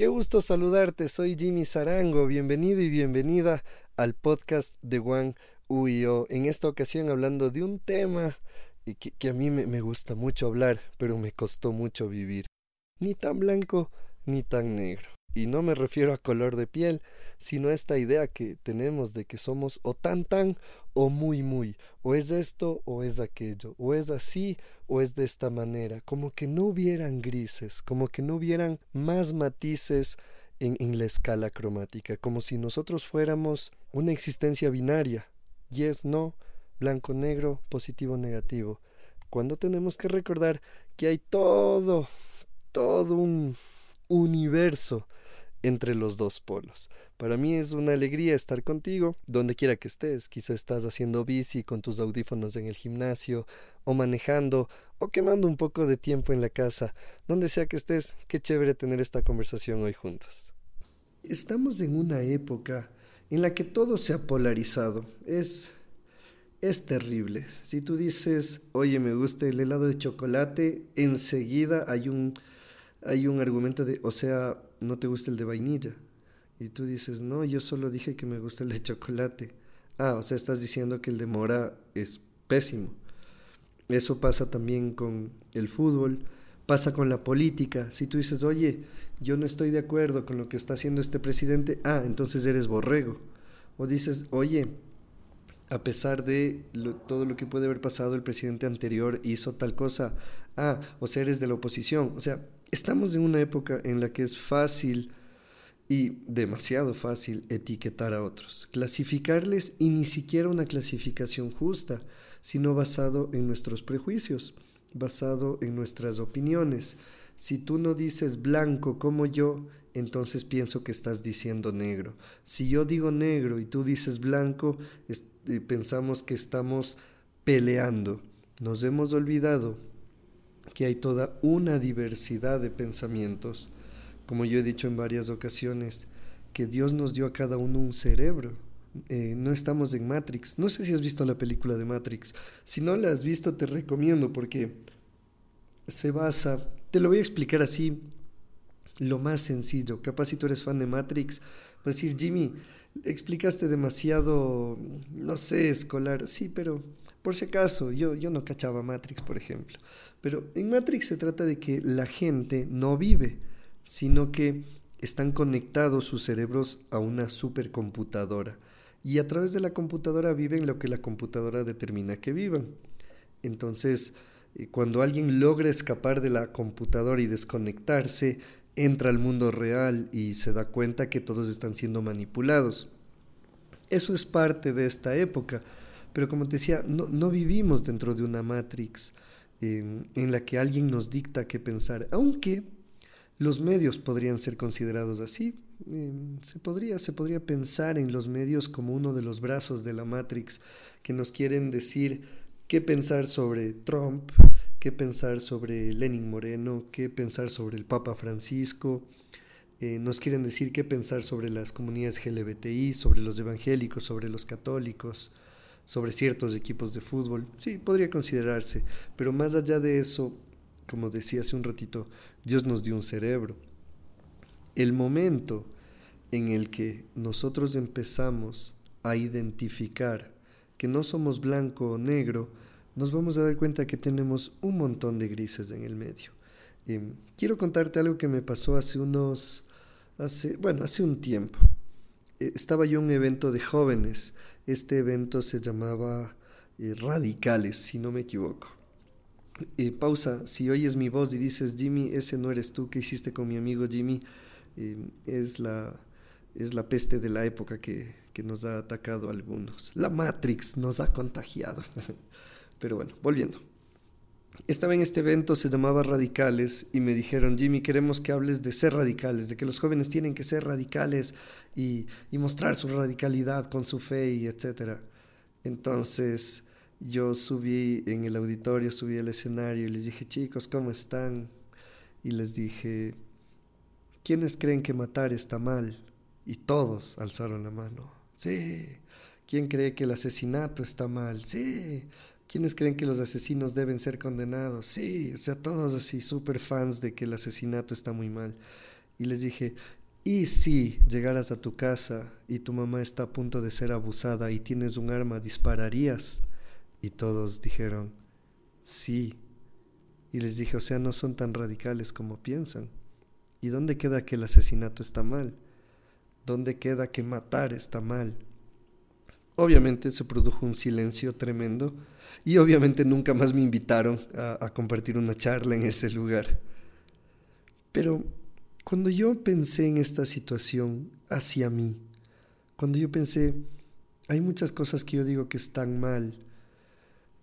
Qué gusto saludarte, soy Jimmy Zarango, bienvenido y bienvenida al podcast de Juan Uyo. En esta ocasión hablando de un tema que, que a mí me gusta mucho hablar, pero me costó mucho vivir. Ni tan blanco ni tan negro. Y no me refiero a color de piel, sino a esta idea que tenemos de que somos o tan tan o muy muy, o es esto o es aquello, o es así o es de esta manera, como que no hubieran grises, como que no hubieran más matices en, en la escala cromática, como si nosotros fuéramos una existencia binaria, yes, no, blanco, negro, positivo, negativo, cuando tenemos que recordar que hay todo, todo un universo entre los dos polos. Para mí es una alegría estar contigo donde quiera que estés. Quizá estás haciendo bici con tus audífonos en el gimnasio o manejando o quemando un poco de tiempo en la casa. Donde sea que estés, qué chévere tener esta conversación hoy juntos. Estamos en una época en la que todo se ha polarizado. Es es terrible. Si tú dices, "Oye, me gusta el helado de chocolate", enseguida hay un hay un argumento de, o sea, no te gusta el de vainilla. Y tú dices, no, yo solo dije que me gusta el de chocolate. Ah, o sea, estás diciendo que el de mora es pésimo. Eso pasa también con el fútbol, pasa con la política. Si tú dices, oye, yo no estoy de acuerdo con lo que está haciendo este presidente, ah, entonces eres borrego. O dices, oye, a pesar de todo lo que puede haber pasado, el presidente anterior hizo tal cosa, ah, o sea, eres de la oposición. O sea, Estamos en una época en la que es fácil y demasiado fácil etiquetar a otros, clasificarles y ni siquiera una clasificación justa, sino basado en nuestros prejuicios, basado en nuestras opiniones. Si tú no dices blanco como yo, entonces pienso que estás diciendo negro. Si yo digo negro y tú dices blanco, eh, pensamos que estamos peleando. Nos hemos olvidado que hay toda una diversidad de pensamientos. Como yo he dicho en varias ocasiones, que Dios nos dio a cada uno un cerebro. Eh, no estamos en Matrix. No sé si has visto la película de Matrix. Si no la has visto, te recomiendo porque se basa, te lo voy a explicar así, lo más sencillo. Capaz si tú eres fan de Matrix, vas a decir, Jimmy, explicaste demasiado, no sé, escolar. Sí, pero por si acaso, yo, yo no cachaba Matrix, por ejemplo. Pero en Matrix se trata de que la gente no vive, sino que están conectados sus cerebros a una supercomputadora. Y a través de la computadora viven lo que la computadora determina que vivan. Entonces, eh, cuando alguien logra escapar de la computadora y desconectarse, entra al mundo real y se da cuenta que todos están siendo manipulados. Eso es parte de esta época. Pero como te decía, no, no vivimos dentro de una Matrix eh, en la que alguien nos dicta qué pensar, aunque los medios podrían ser considerados así. Eh, se, podría, se podría pensar en los medios como uno de los brazos de la Matrix que nos quieren decir qué pensar sobre Trump, qué pensar sobre Lenin Moreno, qué pensar sobre el Papa Francisco, eh, nos quieren decir qué pensar sobre las comunidades LGBTI, sobre los evangélicos, sobre los católicos, sobre ciertos equipos de fútbol. Sí, podría considerarse, pero más allá de eso, como decía hace un ratito, Dios nos dio un cerebro. El momento en el que nosotros empezamos a identificar que no somos blanco o negro, nos vamos a dar cuenta que tenemos un montón de grises en el medio. Eh, quiero contarte algo que me pasó hace unos, hace, bueno, hace un tiempo. Eh, estaba yo en un evento de jóvenes este evento se llamaba eh, Radicales, si no me equivoco. Eh, pausa, si oyes mi voz y dices, Jimmy, ese no eres tú que hiciste con mi amigo Jimmy, eh, es, la, es la peste de la época que, que nos ha atacado a algunos. La Matrix nos ha contagiado. Pero bueno, volviendo. Estaba en este evento, se llamaba Radicales, y me dijeron, Jimmy, queremos que hables de ser radicales, de que los jóvenes tienen que ser radicales y, mostrar su radicalidad con su fe y etcétera. Entonces yo subí en el auditorio, subí al escenario y les dije, chicos, ¿cómo están? Y les dije, ¿quiénes creen que matar está mal? Y todos alzaron la mano. Sí. ¿Quién cree que el asesinato está mal? Sí. ¿Quiénes creen que los asesinos deben ser condenados? Sí, o sea, todos así súper fans de que el asesinato está muy mal. Y les dije, ¿y si llegaras a tu casa y tu mamá está a punto de ser abusada y tienes un arma, dispararías? Y todos dijeron, sí. Y les dije, o sea, no son tan radicales como piensan. ¿Y dónde queda que el asesinato está mal? ¿Dónde queda que matar está mal? Obviamente se produjo un silencio tremendo y obviamente nunca más me invitaron a, compartir una charla en ese lugar. Pero cuando yo pensé en esta situación hacia mí, cuando yo pensé, hay muchas cosas que yo digo que están mal,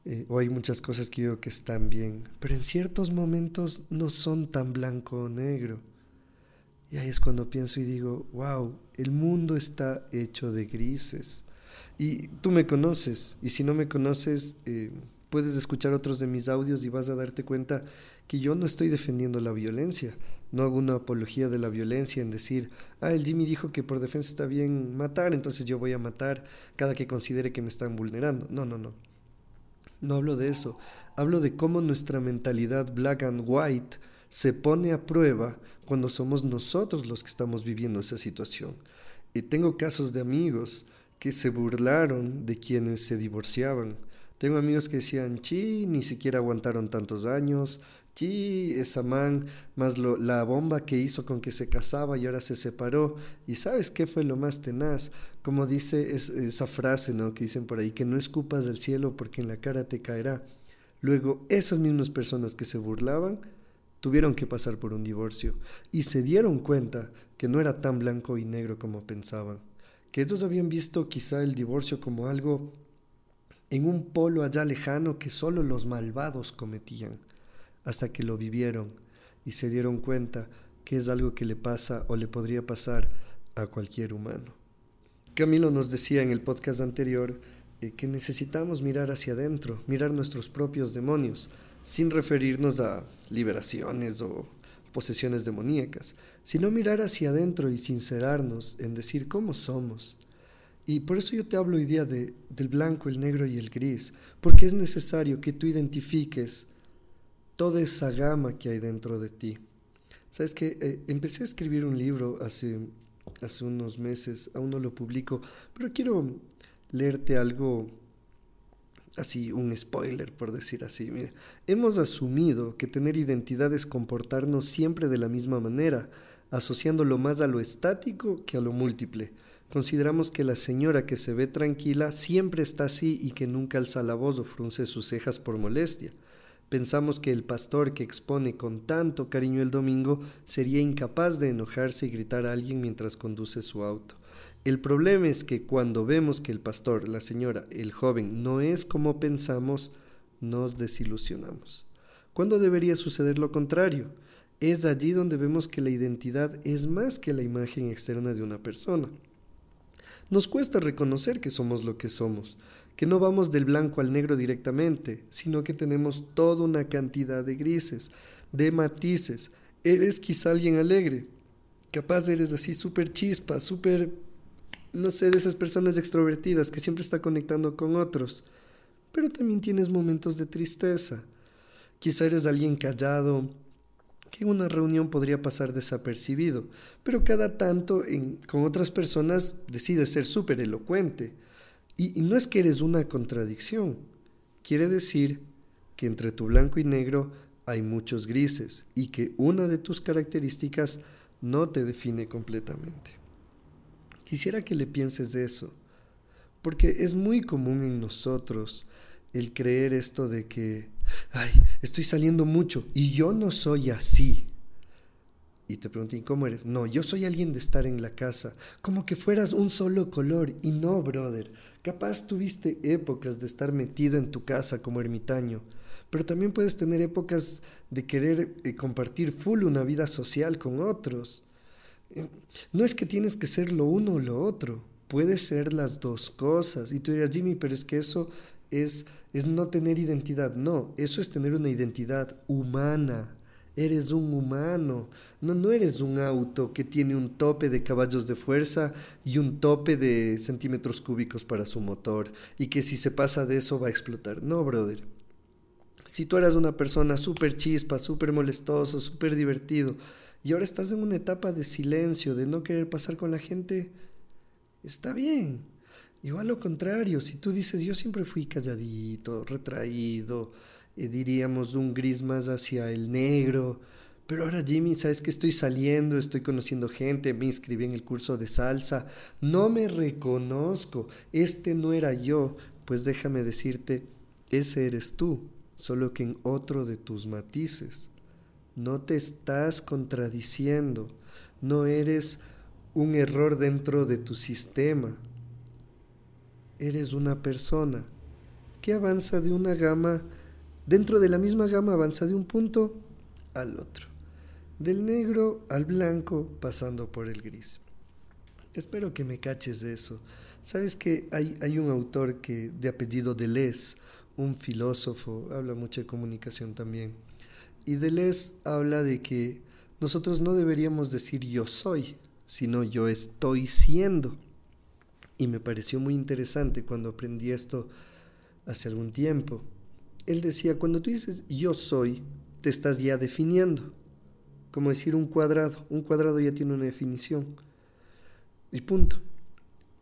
eh, o hay muchas cosas que yo digo que están bien, pero en ciertos momentos no son tan blanco o negro. Y ahí es cuando pienso y digo, wow, el mundo está hecho de grises. Y tú me conoces, y si no me conoces, eh, puedes escuchar otros de mis audios y vas a darte cuenta que yo no estoy defendiendo la violencia. No hago una apología de la violencia en decir, ah, el Jimmy dijo que por defensa está bien matar, entonces yo voy a matar cada que considere que me están vulnerando. No, no, no. No hablo de eso. Hablo de cómo nuestra mentalidad black and white se pone a prueba cuando somos nosotros los que estamos viviendo esa situación. Y tengo casos de amigos que se burlaron de quienes se divorciaban. Tengo amigos que decían, chi, ni siquiera aguantaron tantos años, chi, esa man, más lo, la bomba que hizo con que se casaba y ahora se separó. Y sabes qué fue lo más tenaz? Como dice esa frase, ¿no? Que dicen por ahí, que no escupas del cielo porque en la cara te caerá. Luego, esas mismas personas que se burlaban tuvieron que pasar por un divorcio y se dieron cuenta que no era tan blanco y negro como pensaban, que ellos habían visto quizá el divorcio como algo en un polo allá lejano que solo los malvados cometían, hasta que lo vivieron y se dieron cuenta que es algo que le pasa o le podría pasar a cualquier humano. Camilo nos decía en el podcast anterior eh, que necesitamos mirar hacia adentro, mirar nuestros propios demonios, sin referirnos a liberaciones o posesiones demoníacas, sino mirar hacia adentro y sincerarnos en decir cómo somos. Y por eso yo te hablo hoy día de, del blanco, el negro y el gris, porque es necesario que tú identifiques toda esa gama que hay dentro de ti. Sabes que eh, empecé a escribir un libro hace, hace unos meses, aún no lo publico, pero quiero leerte algo así un spoiler por decir así. Mira, hemos asumido que tener identidad es comportarnos siempre de la misma manera, asociándolo más a lo estático que a lo múltiple. Consideramos que la señora que se ve tranquila siempre está así y que nunca alza la voz o frunce sus cejas por molestia. Pensamos que el pastor que expone con tanto cariño el domingo sería incapaz de enojarse y gritar a alguien mientras conduce su auto. El problema es que cuando vemos que el pastor, la señora, el joven no es como pensamos, nos desilusionamos. ¿Cuándo debería suceder lo contrario? Es allí donde vemos que la identidad es más que la imagen externa de una persona. Nos cuesta reconocer que somos lo que somos, que no vamos del blanco al negro directamente, sino que tenemos toda una cantidad de grises, de matices. Eres quizá alguien alegre, capaz eres así súper chispa, súper no sé, de esas personas extrovertidas que siempre está conectando con otros. Pero también tienes momentos de tristeza. Quizá eres alguien callado, que en una reunión podría pasar desapercibido, pero cada tanto con otras personas decides ser súper elocuente. Y, y no es que eres una contradicción, quiere decir que entre tu blanco y negro hay muchos grises y que una de tus características no te define completamente. Quisiera que le pienses de eso, porque es muy común en nosotros el creer esto de que, ay, estoy saliendo mucho y yo no soy así. Y te pregunté, ¿cómo eres? No, yo soy alguien de estar en la casa, como que fueras un solo color. Y no, brother, capaz tuviste épocas de estar metido en tu casa como ermitaño, pero también puedes tener épocas de querer eh, compartir full una vida social con otros. No es que tienes que ser lo uno o lo otro, puede ser las dos cosas. Y tú dirías, Jimmy, pero es que eso es, es no tener identidad. No, eso es tener una identidad humana. Eres un humano, no, no eres un auto que tiene un tope de caballos de fuerza y un tope de centímetros cúbicos para su motor y que si se pasa de eso va a explotar. No, brother. Si tú eras una persona súper chispa, súper molestoso, súper divertido, y ahora estás en una etapa de silencio, de no querer pasar con la gente, está bien. Igual lo contrario, si tú dices yo siempre fui calladito, retraído, eh, diríamos un gris más hacia el negro, pero ahora Jimmy, sabes que estoy saliendo, estoy conociendo gente, me inscribí en el curso de salsa, no me reconozco, este no era yo, pues déjame decirte, ese eres tú, solo que en otro de tus matices. No te estás contradiciendo, no eres un error dentro de tu sistema. Eres una persona que avanza de una gama, dentro de la misma gama avanza de un punto al otro, del negro al blanco pasando por el gris. Espero que me caches de eso. Sabes que hay, hay un autor que de apellido Deleuze, un filósofo, habla mucho de comunicación también y Deleuze habla de que nosotros no deberíamos decir yo soy, sino yo estoy siendo. Y me pareció muy interesante cuando aprendí esto hace algún tiempo. Él decía, cuando tú dices yo soy, te estás ya definiendo. Como decir un cuadrado. Un cuadrado ya tiene una definición. Y punto.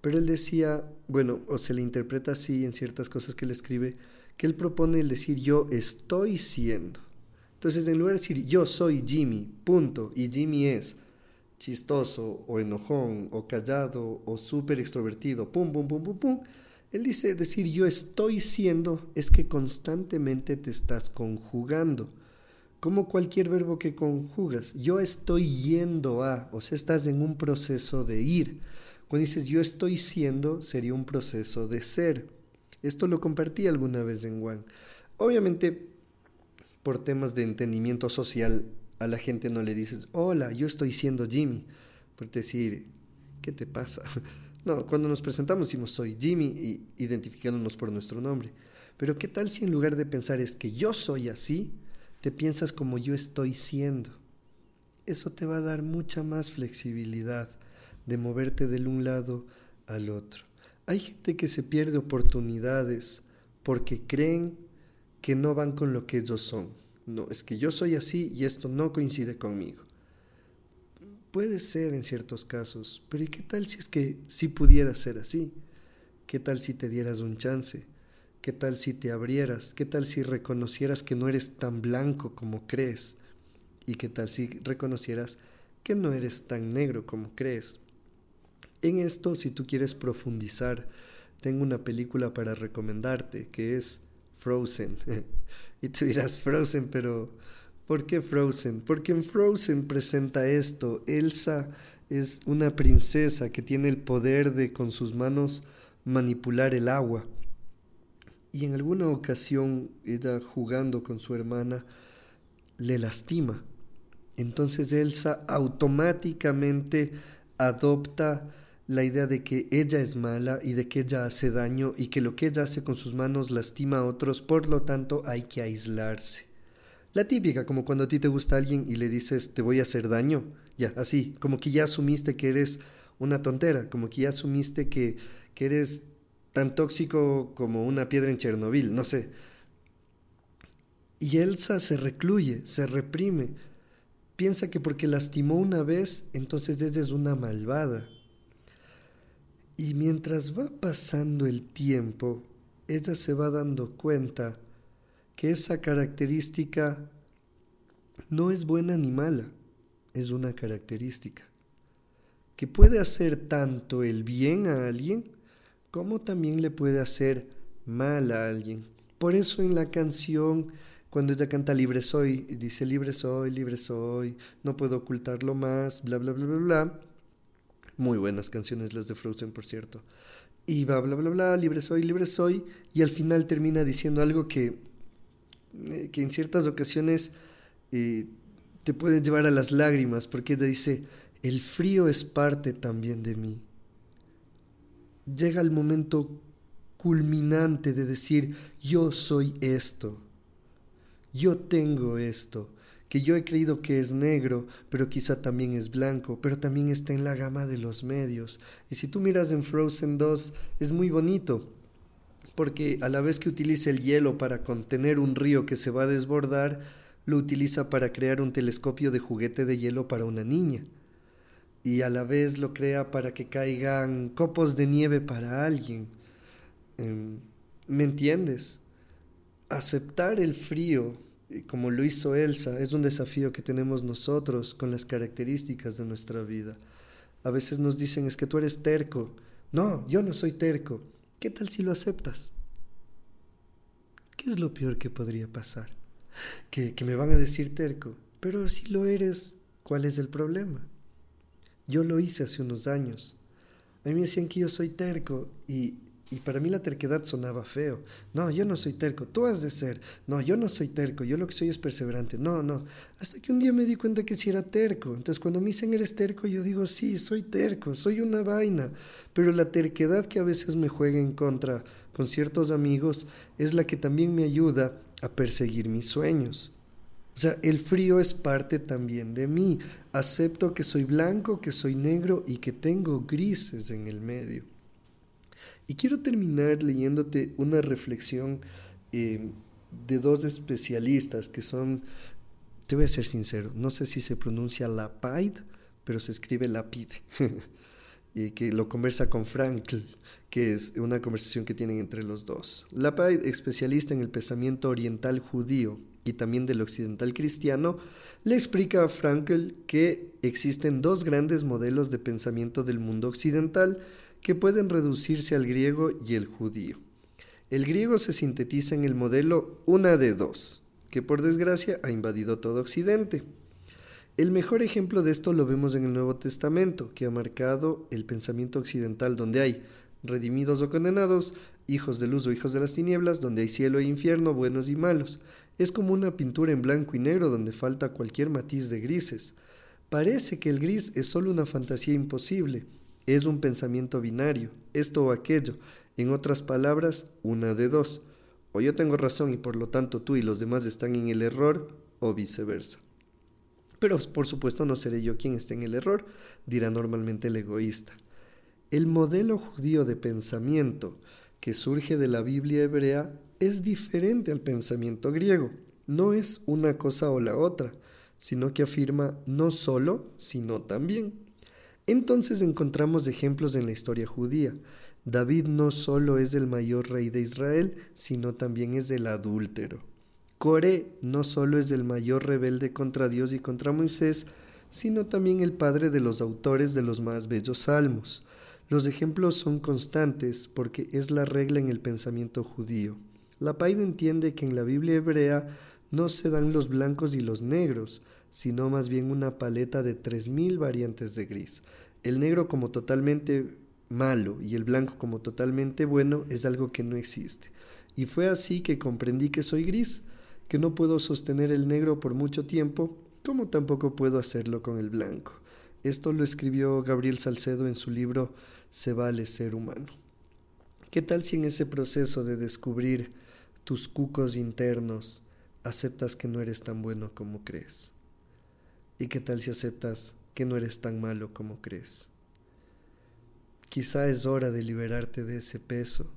Pero él decía, bueno, o se le interpreta así en ciertas cosas que él escribe, que él propone el decir yo estoy siendo. Entonces, en lugar de decir yo soy Jimmy, punto, y Jimmy es chistoso o enojón o callado o súper extrovertido, pum, pum, pum, pum, pum, él dice decir yo estoy siendo es que constantemente te estás conjugando. Como cualquier verbo que conjugas, yo estoy yendo a, o sea, estás en un proceso de ir. Cuando dices yo estoy siendo, sería un proceso de ser. Esto lo compartí alguna vez en One. Obviamente, por temas de entendimiento social, a la gente no le dices, hola, yo estoy siendo Jimmy, por decir, ¿qué te pasa? No, cuando nos presentamos decimos, soy Jimmy, y identificándonos por nuestro nombre. Pero ¿qué tal si en lugar de pensar es que yo soy así, te piensas como yo estoy siendo? Eso te va a dar mucha más flexibilidad de moverte del un lado al otro. Hay gente que se pierde oportunidades porque creen que no van con lo que ellos son. No, es que yo soy así y esto no coincide conmigo. Puede ser en ciertos casos, pero ¿y qué tal si es que sí pudiera ser así? ¿Qué tal si te dieras un chance? ¿Qué tal si te abrieras? ¿Qué tal si reconocieras que no eres tan blanco como crees? ¿Y qué tal si reconocieras que no eres tan negro como crees? En esto, si tú quieres profundizar, tengo una película para recomendarte que es Frozen. y tú dirás Frozen, pero ¿por qué Frozen? Porque en Frozen presenta esto. Elsa es una princesa que tiene el poder de con sus manos manipular el agua. Y en alguna ocasión ella jugando con su hermana le lastima. Entonces Elsa automáticamente adopta la idea de que ella es mala y de que ella hace daño y que lo que ella hace con sus manos lastima a otros, por lo tanto hay que aislarse. La típica, como cuando a ti te gusta alguien y le dices te voy a hacer daño, ya, así, como que ya asumiste que eres una tontera, como que ya asumiste que, que eres tan tóxico como una piedra en Chernobyl, no sé. Y Elsa se recluye, se reprime, piensa que porque lastimó una vez, entonces ella es una malvada y mientras va pasando el tiempo, ella se va dando cuenta que esa característica no es buena ni mala, es una característica que puede hacer tanto el bien a alguien como también le puede hacer mal a alguien. Por eso en la canción, cuando ella canta Libre soy, dice Libre soy, libre soy, no puedo ocultarlo más, bla, bla, bla, bla, bla muy buenas canciones las de Frozen, por cierto. Y va, bla, bla, bla, libre soy, libre soy. Y al final termina diciendo algo que, eh, que en ciertas ocasiones eh, te puede llevar a las lágrimas, porque ella dice, el frío es parte también de mí. Llega el momento culminante de decir, yo soy esto, yo tengo esto, que yo he creído que es negro, pero quizá también es blanco, pero también está en la gama de los medios. Y si tú miras en Frozen 2, es muy bonito, porque a la vez que utiliza el hielo para contener un río que se va a desbordar, lo utiliza para crear un telescopio de juguete de hielo para una niña. Y a la vez lo crea para que caigan copos de nieve para alguien. Em, ¿Me entiendes? Aceptar el frío, como lo hizo Elsa, es un desafío que tenemos nosotros con las características de nuestra vida. A veces nos dicen es que tú eres terco. No, yo no soy terco. ¿Qué tal si lo aceptas? ¿Qué es lo peor que podría pasar? Que, que me van a decir terco. Pero si lo eres, ¿cuál es el problema? Yo lo hice hace unos años. A mí me decían que yo soy terco y y para mí la terquedad sonaba feo. No, yo no soy terco, tú has de ser. No, yo no soy terco, yo lo que soy es perseverante. No, no. Hasta que un día me di cuenta que sí era terco. Entonces cuando me dicen eres terco, yo digo, sí, soy terco, soy una vaina. Pero la terquedad que a veces me juega en contra con ciertos amigos es la que también me ayuda a perseguir mis sueños. O sea, el frío es parte también de mí. Acepto que soy blanco, que soy negro y que tengo grises en el medio. Y quiero terminar leyéndote una reflexión eh, de dos especialistas que son, te voy a ser sincero, no sé si se pronuncia Lapide, pero se escribe Lapide, y que lo conversa con Frankl, que es una conversación que tienen entre los dos. Lapide, especialista en el pensamiento oriental judío y también del occidental cristiano, le explica a Frankl que existen dos grandes modelos de pensamiento del mundo occidental, que pueden reducirse al griego y el judío. El griego se sintetiza en el modelo una de dos, que por desgracia ha invadido todo Occidente. El mejor ejemplo de esto lo vemos en el Nuevo Testamento, que ha marcado el pensamiento occidental, donde hay redimidos o condenados, hijos de luz o hijos de las tinieblas, donde hay cielo e infierno, buenos y malos. Es como una pintura en blanco y negro donde falta cualquier matiz de grises. Parece que el gris es solo una fantasía imposible, es un pensamiento binario, esto o aquello, en otras palabras, una de dos. O yo tengo razón y por lo tanto tú y los demás están en el error, o viceversa. Pero por supuesto no seré yo quien esté en el error, dirá normalmente el egoísta. El modelo judío de pensamiento que surge de la Biblia hebrea es diferente al pensamiento griego. No es una cosa o la otra, sino que afirma no solo, sino también. Entonces encontramos ejemplos en la historia judía. David no solo es el mayor rey de Israel, sino también es el adúltero. Coré no solo es el mayor rebelde contra Dios y contra Moisés, sino también el padre de los autores de los más bellos salmos. Los ejemplos son constantes porque es la regla en el pensamiento judío. La Paida entiende que en la Biblia hebrea no se dan los blancos y los negros, sino más bien una paleta de tres mil variantes de gris. El negro como totalmente malo y el blanco como totalmente bueno es algo que no existe. Y fue así que comprendí que soy gris, que no puedo sostener el negro por mucho tiempo, como tampoco puedo hacerlo con el blanco. Esto lo escribió Gabriel Salcedo en su libro Se vale ser humano. ¿Qué tal si en ese proceso de descubrir tus cucos internos aceptas que no eres tan bueno como crees? ¿Y qué tal si aceptas que no eres tan malo como crees? Quizá es hora de liberarte de ese peso.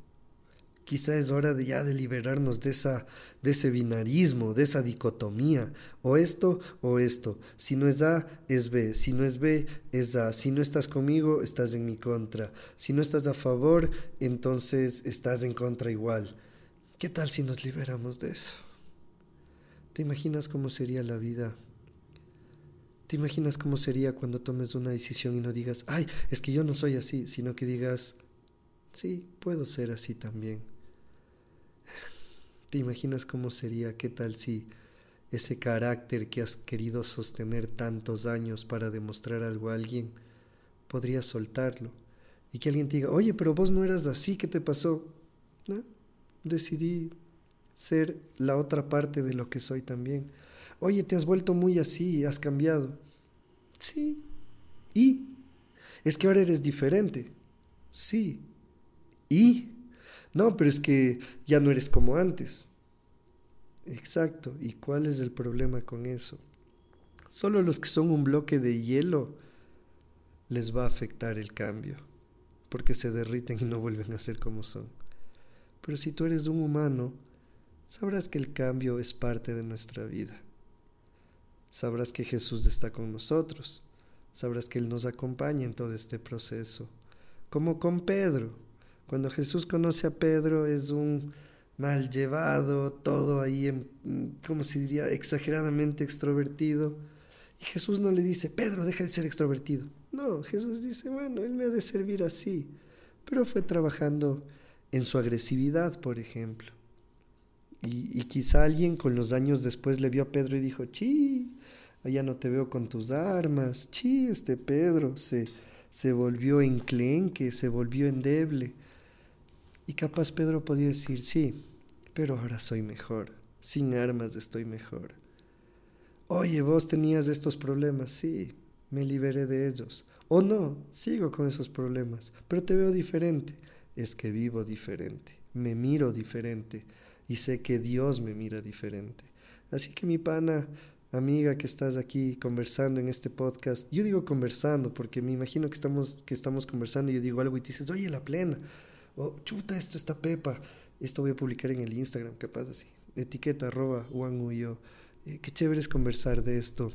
Quizá es hora de ya de liberarnos de esa de ese binarismo, de esa dicotomía, o esto o esto. Si no es A, es B, si no es B, es A. Si no estás conmigo, estás en mi contra. Si no estás a favor, entonces estás en contra igual. ¿Qué tal si nos liberamos de eso? ¿Te imaginas cómo sería la vida ¿Te imaginas cómo sería cuando tomes una decisión y no digas, ay, es que yo no soy así, sino que digas, sí, puedo ser así también? ¿Te imaginas cómo sería, qué tal si ese carácter que has querido sostener tantos años para demostrar algo a alguien, podrías soltarlo? Y que alguien te diga, oye, pero vos no eras así, ¿qué te pasó? Decidí ser la otra parte de lo que soy también. Oye, te has vuelto muy así, has cambiado. Sí. ¿Y? Es que ahora eres diferente. Sí. ¿Y? No, pero es que ya no eres como antes. Exacto. ¿Y cuál es el problema con eso? Solo los que son un bloque de hielo les va a afectar el cambio, porque se derriten y no vuelven a ser como son. Pero si tú eres un humano, sabrás que el cambio es parte de nuestra vida sabrás que Jesús está con nosotros, sabrás que Él nos acompaña en todo este proceso. Como con Pedro, cuando Jesús conoce a Pedro es un mal llevado, todo ahí, como se diría, exageradamente extrovertido. Y Jesús no le dice, Pedro, deja de ser extrovertido. No, Jesús dice, bueno, Él me ha de servir así. Pero fue trabajando en su agresividad, por ejemplo. Y, quizá alguien con los años después le vio a Pedro y dijo, chi, allá no te veo con tus armas, chi, este Pedro se, se volvió enclenque, se volvió endeble. Y capaz Pedro podía decir, sí, pero ahora soy mejor, sin armas estoy mejor. Oye, vos tenías estos problemas, sí, me liberé de ellos. O no, sigo con esos problemas, pero te veo diferente. Es que vivo diferente, me miro diferente y sé que Dios me mira diferente. Así que mi pana, amiga que estás aquí conversando en este podcast, yo digo conversando porque me imagino que estamos, que estamos conversando y yo digo algo y tú dices, oye, la plena, oh, chuta, esto está pepa, esto voy a publicar en el Instagram, capaz así, etiqueta arroba yo. Eh, qué chévere es conversar de esto,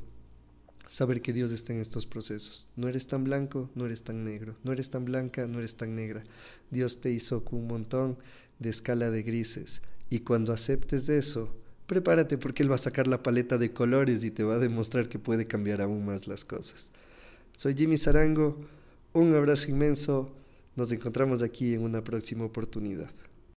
saber que Dios está en estos procesos. No eres tan blanco, no eres tan negro, no eres tan blanca, no eres tan negra. Dios te hizo con un montón de escala de grises. Y cuando aceptes eso, prepárate porque Él va a sacar la paleta de colores y te va a demostrar que puede cambiar aún más las cosas. Soy Jimmy Zarango, un abrazo inmenso, nos encontramos aquí en una próxima oportunidad.